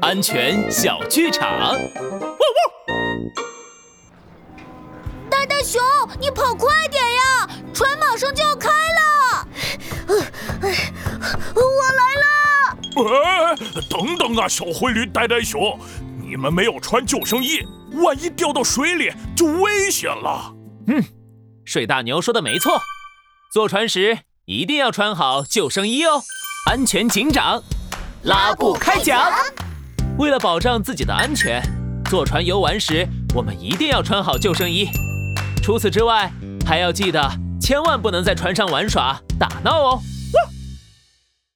安全小剧场。汪汪大大熊，你跑快点呀！船马上就要开了。我来了。哎，等等啊，小灰驴、呆呆熊，你们没有穿救生衣，万一掉到水里就危险了。嗯，水大牛说的没错，坐船时一定要穿好救生衣哦。安全警长，拉布开讲。为了保障自己的安全，坐船游玩时我们一定要穿好救生衣。除此之外，还要记得千万不能在船上玩耍打闹哦。